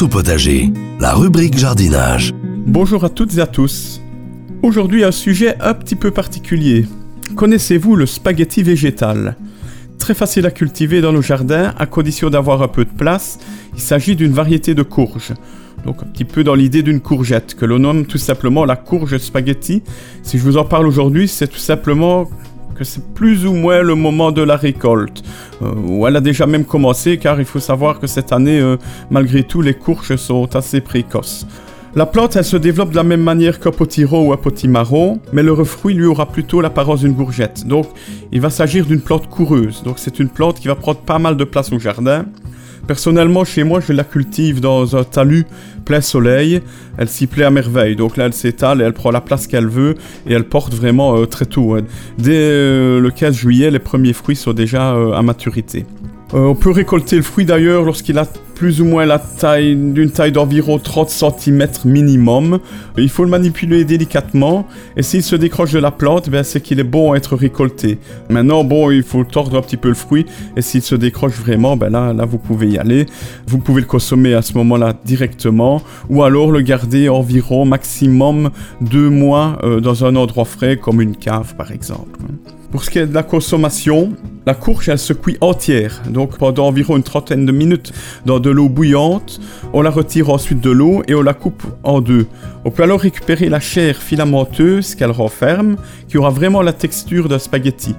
Au potager, la rubrique jardinage. Bonjour à toutes et à tous. Aujourd'hui un sujet un petit peu particulier. Connaissez-vous le spaghetti végétal? Très facile à cultiver dans nos jardins à condition d'avoir un peu de place. Il s'agit d'une variété de courge. Donc un petit peu dans l'idée d'une courgette que l'on nomme tout simplement la courge spaghetti. Si je vous en parle aujourd'hui, c'est tout simplement que c'est plus ou moins le moment de la récolte. Euh, ou elle a déjà même commencé car il faut savoir que cette année, euh, malgré tout, les courges sont assez précoces. La plante, elle se développe de la même manière qu'un potiron ou un mais le fruit lui aura plutôt l'apparence d'une courgette. Donc, il va s'agir d'une plante coureuse. Donc, c'est une plante qui va prendre pas mal de place au jardin. Personnellement, chez moi, je la cultive dans un talus plein soleil. Elle s'y plaît à merveille. Donc là, elle s'étale et elle prend la place qu'elle veut et elle porte vraiment euh, très tôt. Dès euh, le 15 juillet, les premiers fruits sont déjà euh, à maturité. on peut récolter le fruit d'ailleurs lorsqu'il a plus ou moins la taille d'une taille d'environ 30 cm minimum. Il faut le manipuler délicatement et s'il se décroche de la plante, ben, c'est qu'il est bon à être récolté. Maintenant, bon, il faut tordre un petit peu le fruit et s'il se décroche vraiment, ben là, là, vous pouvez y aller. Vous pouvez le consommer à ce moment-là directement ou alors le garder environ maximum deux mois euh, dans un endroit frais comme une cave par exemple. Pour ce qui est de la consommation, la courge, elle se cuit entière, donc pendant environ une trentaine de minutes dans de l'eau bouillante. On la retire ensuite de l'eau et on la coupe en deux. On peut alors récupérer la chair filamenteuse qu'elle renferme, qui aura vraiment la texture d'un spaghetti.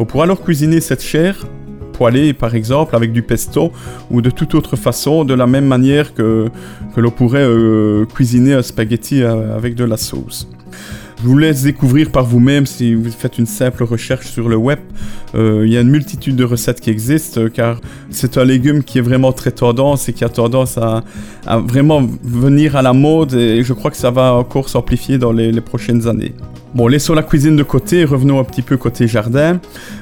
On pourra alors cuisiner cette chair poêlée par exemple avec du pesto ou de toute autre façon, de la même manière que, que l'on pourrait euh, cuisiner un spaghetti euh, avec de la sauce. Je vous laisse découvrir par vous-même si vous faites une simple recherche sur le web. Euh, il y a une multitude de recettes qui existent euh, car c'est un légume qui est vraiment très tendance et qui a tendance à, vraiment venir à la mode et je crois que ça va encore s'amplifier dans les, prochaines années. Bon, laissons la cuisine de côté revenons un petit peu côté jardin.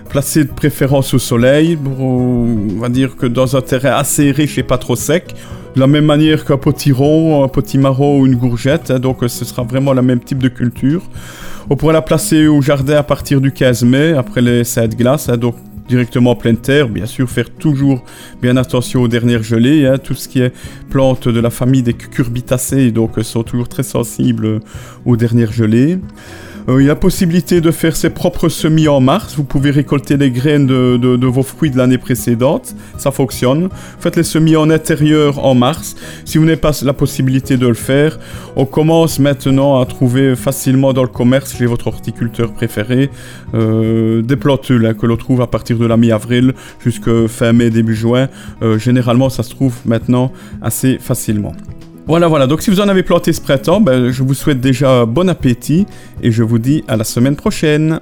Placez de préférence au soleil, on va dire que dans un terrain assez riche et pas trop sec de la même manière qu'un potiron, un potimarron ou une gourgette, hein, donc euh, ce sera vraiment le même type de culture. On pourra la placer au jardin à partir du 15 mai, après les de glace, hein, donc directement en pleine terre, bien sûr faire toujours bien attention aux dernières gelées, hein, tout ce qui est plantes de la famille des cucurbitacées, donc euh, sont toujours très sensibles aux dernières gelées. Euh, il y a possibilité de faire ses propres semis en mars. Vous pouvez récolter les graines de, vos fruits de l'année précédente. Ça fonctionne. Faites les semis en intérieur en mars. Si vous n'avez pas la possibilité de le faire, on commence maintenant à trouver facilement dans le commerce chez votre horticulteur préféré euh, des plantules que l'on trouve à partir de la mi-avril jusqu'à fin mai, début juin. Euh, généralement, ça se trouve maintenant assez facilement. Voilà, voilà. Donc si vous en avez planté ce printemps, ben, je vous souhaite déjà bon appétit et je vous dis à la semaine prochaine.